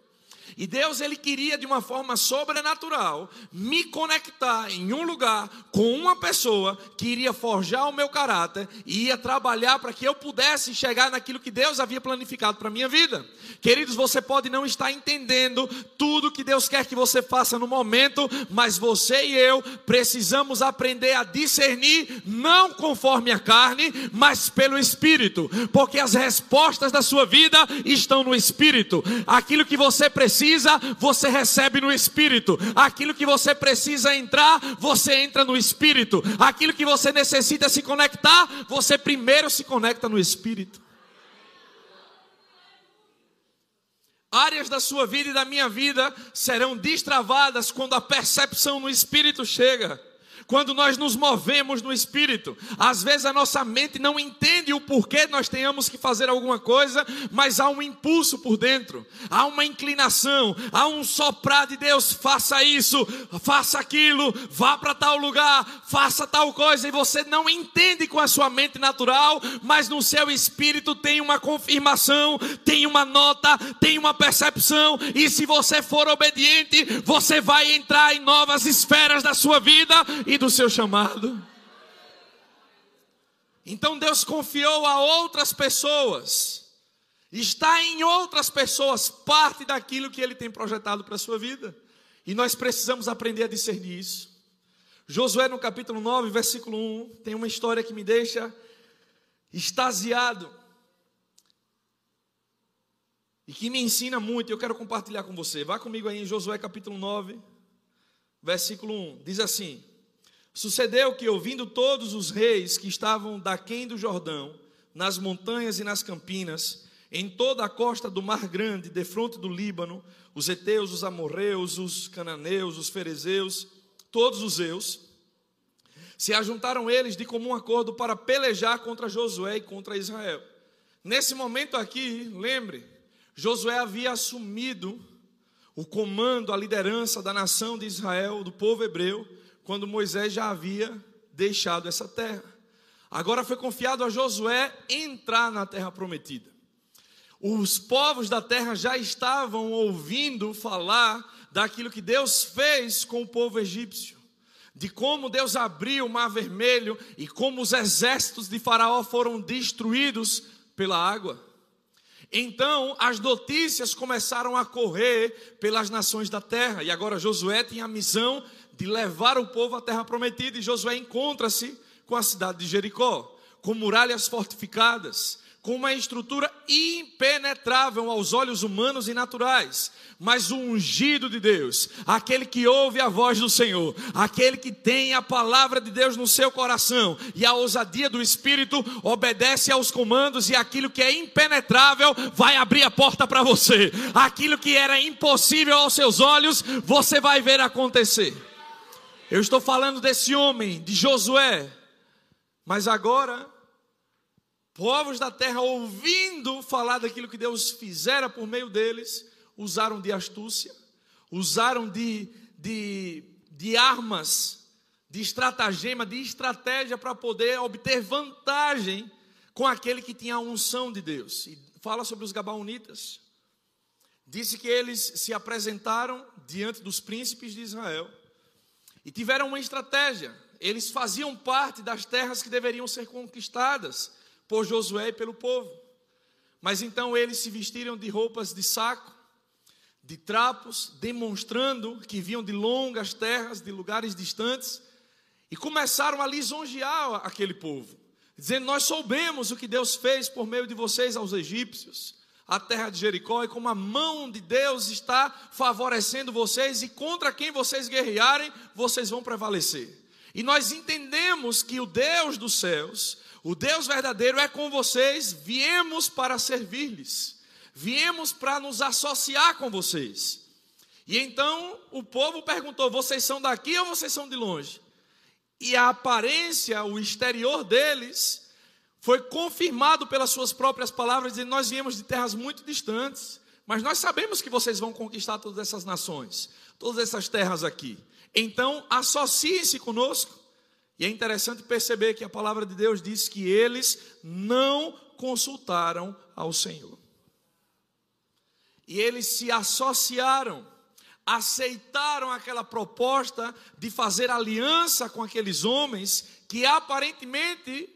E Deus ele queria de uma forma sobrenatural me conectar em um lugar com uma pessoa que iria forjar o meu caráter e ia trabalhar para que eu pudesse chegar naquilo que Deus havia planificado para minha vida. Queridos, você pode não estar entendendo tudo que Deus quer que você faça no momento, mas você e eu precisamos aprender a discernir não conforme a carne, mas pelo espírito, porque as respostas da sua vida estão no espírito. Aquilo que você precisa, você recebe no espírito. Aquilo que você precisa entrar, você entra no espírito. Aquilo que você necessita se conectar, você primeiro se conecta no espírito. Áreas da sua vida e da minha vida serão destravadas quando a percepção no espírito chega quando nós nos movemos no Espírito. Às vezes a nossa mente não entende o porquê nós tenhamos que fazer alguma coisa, mas há um impulso por dentro, há uma inclinação, há um soprar de Deus: faça isso, faça aquilo, vá para tal lugar, faça tal coisa, e você não entende com a sua mente natural, mas no seu espírito tem uma confirmação, tem uma nota, tem uma percepção, e se você for obediente, você vai entrar em novas esferas da sua vida e do seu chamado. Então Deus confiou a outras pessoas. Está em outras pessoas parte daquilo que Ele tem projetado para a sua vida. E nós precisamos aprender a discernir isso. Josué, no capítulo 9, versículo 1, tem uma história que me deixa extasiado. E que me ensina muito, eu quero compartilhar com você. Vá comigo aí em Josué capítulo 9, versículo 1. Diz assim: Sucedeu que, ouvindo todos os reis que estavam daquém do Jordão, nas montanhas e nas campinas, em toda a costa do Mar Grande, defronte do Líbano, os heteus, os amorreus, os cananeus, os ferezeus, todos os eus, se ajuntaram eles de comum acordo para pelejar contra Josué e contra Israel. Nesse momento aqui, lembre, Josué havia assumido o comando, a liderança da nação de Israel, do povo hebreu, quando Moisés já havia deixado essa terra. Agora foi confiado a Josué entrar na terra prometida. Os povos da terra já estavam ouvindo falar daquilo que Deus fez com o povo egípcio, de como Deus abriu o mar vermelho e como os exércitos de Faraó foram destruídos pela água. Então as notícias começaram a correr pelas nações da terra, e agora Josué tinha a missão de levar o povo à terra prometida, e Josué encontra-se com a cidade de Jericó, com muralhas fortificadas, com uma estrutura impenetrável aos olhos humanos e naturais, mas o ungido de Deus, aquele que ouve a voz do Senhor, aquele que tem a palavra de Deus no seu coração e a ousadia do Espírito obedece aos comandos e aquilo que é impenetrável vai abrir a porta para você. Aquilo que era impossível aos seus olhos, você vai ver acontecer. Eu estou falando desse homem, de Josué. Mas agora, povos da terra, ouvindo falar daquilo que Deus fizera por meio deles, usaram de astúcia, usaram de, de, de armas, de estratagema, de estratégia para poder obter vantagem com aquele que tinha a unção de Deus. E fala sobre os Gabaonitas. Disse que eles se apresentaram diante dos príncipes de Israel e tiveram uma estratégia. Eles faziam parte das terras que deveriam ser conquistadas por Josué e pelo povo. Mas então eles se vestiram de roupas de saco, de trapos, demonstrando que vinham de longas terras, de lugares distantes, e começaram a lisonjear aquele povo, dizendo: Nós soubemos o que Deus fez por meio de vocês aos egípcios a terra de Jericó e como a mão de Deus está favorecendo vocês e contra quem vocês guerrearem, vocês vão prevalecer. E nós entendemos que o Deus dos céus, o Deus verdadeiro é com vocês, viemos para servir-lhes, viemos para nos associar com vocês. E então o povo perguntou: vocês são daqui ou vocês são de longe? E a aparência, o exterior deles, foi confirmado pelas suas próprias palavras, dizendo: Nós viemos de terras muito distantes, mas nós sabemos que vocês vão conquistar todas essas nações, todas essas terras aqui. Então, associe-se conosco. E é interessante perceber que a palavra de Deus diz que eles não consultaram ao Senhor. E eles se associaram, aceitaram aquela proposta de fazer aliança com aqueles homens que aparentemente,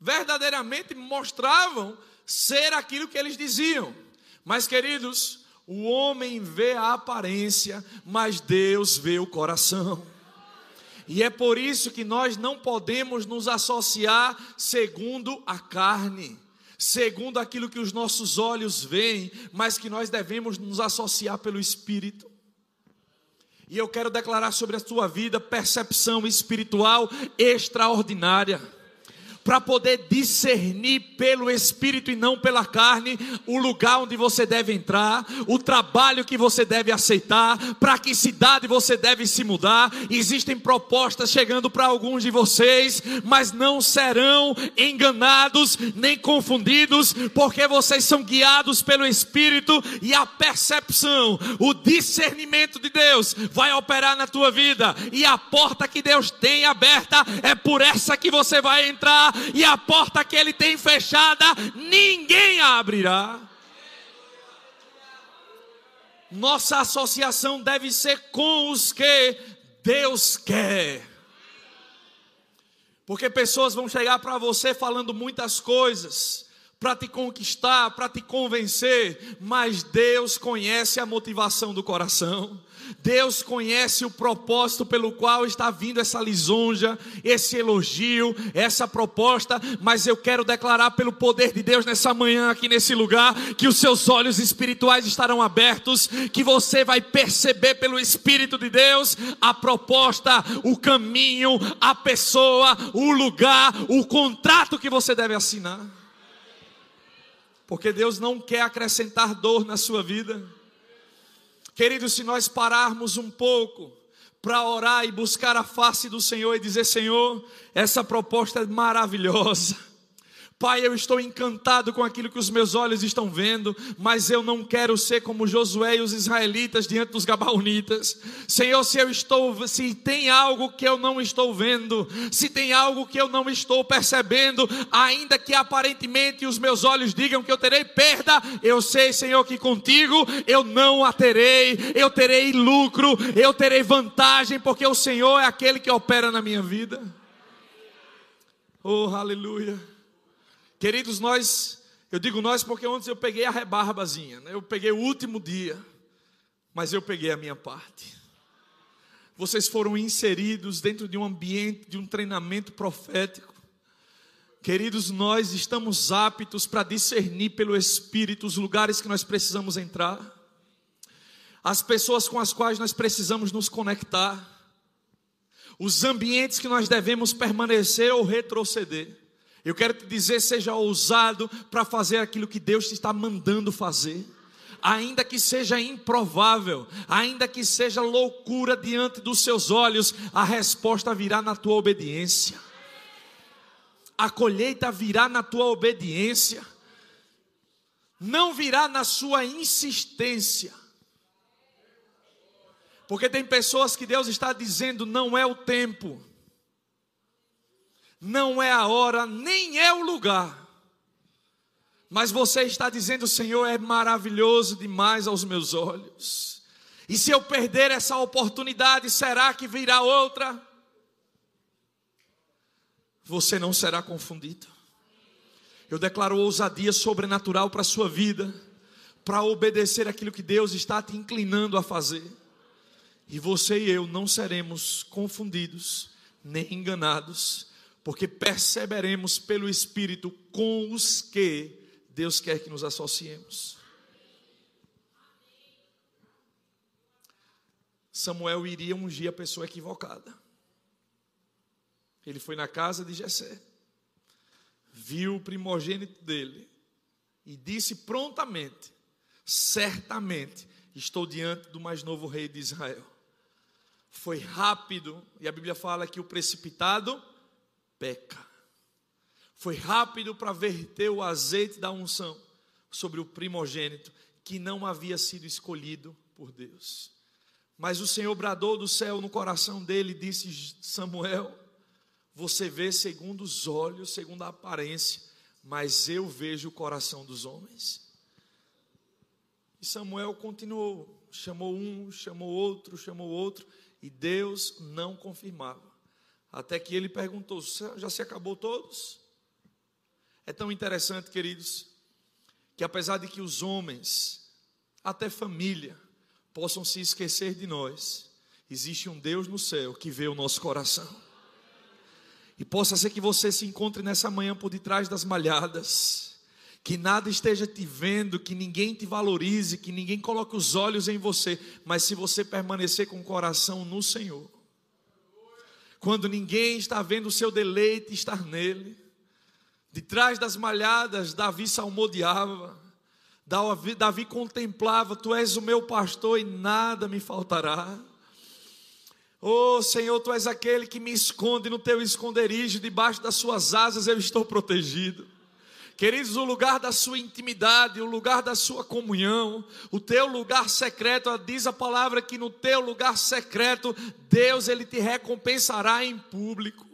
verdadeiramente mostravam ser aquilo que eles diziam. Mas, queridos, o homem vê a aparência, mas Deus vê o coração. E é por isso que nós não podemos nos associar segundo a carne, segundo aquilo que os nossos olhos veem, mas que nós devemos nos associar pelo Espírito. E eu quero declarar sobre a tua vida percepção espiritual extraordinária para poder discernir pelo Espírito e não pela carne o lugar onde você deve entrar, o trabalho que você deve aceitar, para que cidade você deve se mudar. Existem propostas chegando para alguns de vocês, mas não serão enganados nem confundidos, porque vocês são guiados pelo Espírito e a percepção, o discernimento de Deus vai operar na tua vida, e a porta que Deus tem aberta é por essa que você vai entrar e a porta que ele tem fechada, ninguém abrirá. Nossa associação deve ser com os que Deus quer. Porque pessoas vão chegar para você falando muitas coisas, para te conquistar, para te convencer, mas Deus conhece a motivação do coração. Deus conhece o propósito pelo qual está vindo essa lisonja, esse elogio, essa proposta, mas eu quero declarar pelo poder de Deus nessa manhã aqui nesse lugar que os seus olhos espirituais estarão abertos, que você vai perceber pelo espírito de Deus a proposta, o caminho, a pessoa, o lugar, o contrato que você deve assinar. Porque Deus não quer acrescentar dor na sua vida. Queridos, se nós pararmos um pouco para orar e buscar a face do Senhor e dizer: Senhor, essa proposta é maravilhosa. Pai, eu estou encantado com aquilo que os meus olhos estão vendo, mas eu não quero ser como Josué e os israelitas diante dos gabaonitas. Senhor, se eu estou, se tem algo que eu não estou vendo, se tem algo que eu não estou percebendo, ainda que aparentemente os meus olhos digam que eu terei perda, eu sei, Senhor, que contigo eu não a terei, eu terei lucro, eu terei vantagem, porque o Senhor é aquele que opera na minha vida. Oh, aleluia. Queridos, nós, eu digo nós porque ontem eu peguei a rebarbazinha, né? eu peguei o último dia, mas eu peguei a minha parte. Vocês foram inseridos dentro de um ambiente, de um treinamento profético. Queridos, nós estamos aptos para discernir pelo Espírito os lugares que nós precisamos entrar, as pessoas com as quais nós precisamos nos conectar, os ambientes que nós devemos permanecer ou retroceder. Eu quero te dizer, seja ousado para fazer aquilo que Deus te está mandando fazer. Ainda que seja improvável, ainda que seja loucura diante dos seus olhos, a resposta virá na tua obediência. A colheita virá na tua obediência. Não virá na sua insistência. Porque tem pessoas que Deus está dizendo: não é o tempo não é a hora, nem é o lugar. Mas você está dizendo, Senhor, é maravilhoso demais aos meus olhos. E se eu perder essa oportunidade, será que virá outra? Você não será confundido. Eu declaro ousadia sobrenatural para a sua vida, para obedecer aquilo que Deus está te inclinando a fazer. E você e eu não seremos confundidos, nem enganados, porque perceberemos pelo Espírito com os que Deus quer que nos associemos. Samuel iria ungir a pessoa equivocada. Ele foi na casa de Jessé, viu o primogênito dele e disse prontamente: Certamente estou diante do mais novo rei de Israel. Foi rápido, e a Bíblia fala que o precipitado peca. Foi rápido para verter o azeite da unção sobre o primogênito que não havia sido escolhido por Deus. Mas o Senhor bradou do céu no coração dele e disse: Samuel, você vê segundo os olhos, segundo a aparência, mas eu vejo o coração dos homens. Samuel continuou, chamou um, chamou outro, chamou outro, e Deus não confirmava. Até que ele perguntou: já se acabou todos? É tão interessante, queridos, que apesar de que os homens, até família, possam se esquecer de nós, existe um Deus no céu que vê o nosso coração. E possa ser que você se encontre nessa manhã por detrás das malhadas, que nada esteja te vendo, que ninguém te valorize, que ninguém coloque os olhos em você, mas se você permanecer com o coração no Senhor, quando ninguém está vendo o seu deleite estar nele, de trás das malhadas, Davi salmodiava, Davi, Davi contemplava: Tu és o meu pastor e nada me faltará. Oh Senhor, Tu és aquele que me esconde no Teu esconderijo, debaixo das Suas asas eu estou protegido. Queridos, o lugar da sua intimidade, o lugar da sua comunhão, o teu lugar secreto, diz a palavra que no teu lugar secreto, Deus ele te recompensará em público.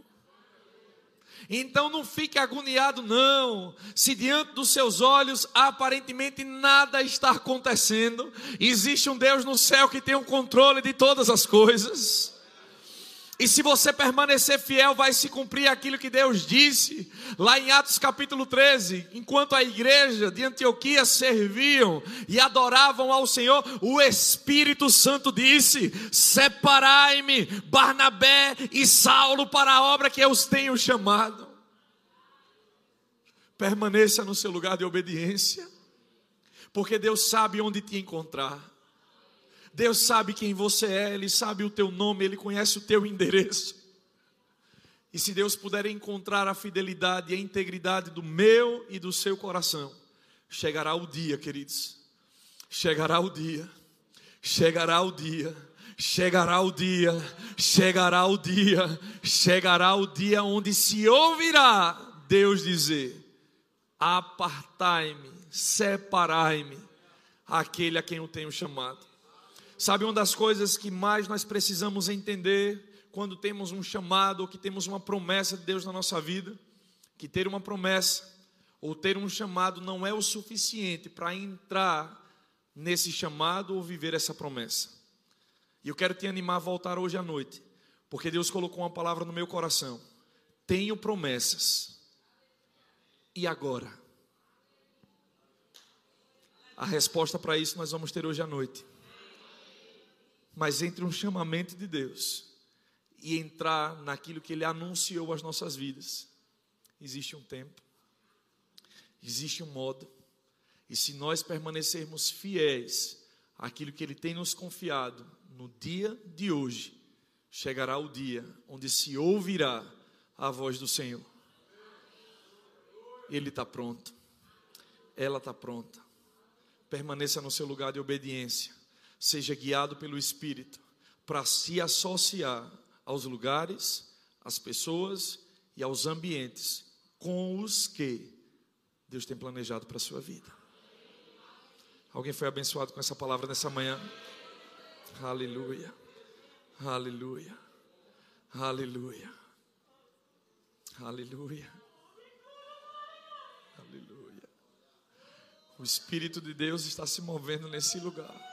Então não fique agoniado, não. Se diante dos seus olhos aparentemente nada está acontecendo, existe um Deus no céu que tem o controle de todas as coisas. E se você permanecer fiel, vai se cumprir aquilo que Deus disse, lá em Atos capítulo 13: enquanto a igreja de Antioquia serviam e adoravam ao Senhor, o Espírito Santo disse: Separai-me, Barnabé e Saulo, para a obra que eu os tenho chamado. Permaneça no seu lugar de obediência, porque Deus sabe onde te encontrar. Deus sabe quem você é, Ele sabe o teu nome, Ele conhece o teu endereço. E se Deus puder encontrar a fidelidade e a integridade do meu e do seu coração, chegará o dia, queridos. Chegará o dia. Chegará o dia. Chegará o dia. Chegará o dia. Chegará o dia onde se ouvirá Deus dizer: Apartai-me, separai-me, aquele a quem eu tenho chamado. Sabe uma das coisas que mais nós precisamos entender quando temos um chamado ou que temos uma promessa de Deus na nossa vida? Que ter uma promessa ou ter um chamado não é o suficiente para entrar nesse chamado ou viver essa promessa. E eu quero te animar a voltar hoje à noite, porque Deus colocou uma palavra no meu coração. Tenho promessas. E agora? A resposta para isso nós vamos ter hoje à noite. Mas entre um chamamento de Deus e entrar naquilo que Ele anunciou às nossas vidas, existe um tempo, existe um modo, e se nós permanecermos fiéis àquilo que Ele tem nos confiado, no dia de hoje, chegará o dia onde se ouvirá a voz do Senhor. Ele está pronto, ela está pronta. Permaneça no seu lugar de obediência seja guiado pelo Espírito para se associar aos lugares, às pessoas e aos ambientes com os que Deus tem planejado para a sua vida. Alguém foi abençoado com essa palavra nessa manhã? Aleluia, aleluia, aleluia, aleluia, aleluia. O Espírito de Deus está se movendo nesse lugar.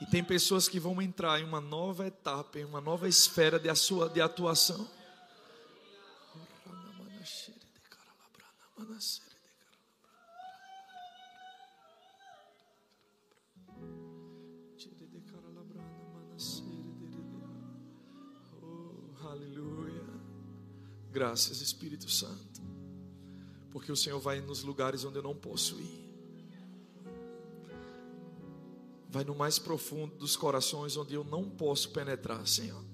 E tem pessoas que vão entrar em uma nova etapa, em uma nova esfera de, sua, de atuação. Oh, aleluia. Graças, Espírito Santo. Porque o Senhor vai nos lugares onde eu não posso ir. Vai no mais profundo dos corações onde eu não posso penetrar, Senhor.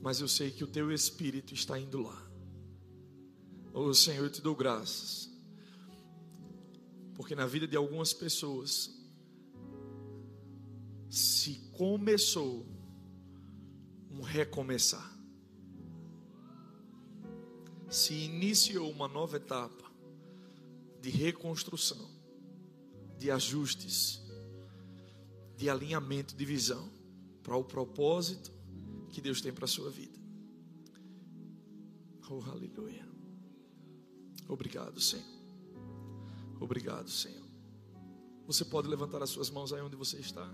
Mas eu sei que o teu espírito está indo lá. Oh, Senhor, eu te dou graças. Porque na vida de algumas pessoas se começou um recomeçar. Se iniciou uma nova etapa de reconstrução, de ajustes de alinhamento, de visão para o propósito que Deus tem para a sua vida. Oh, aleluia. Obrigado, Senhor. Obrigado, Senhor. Você pode levantar as suas mãos aí onde você está.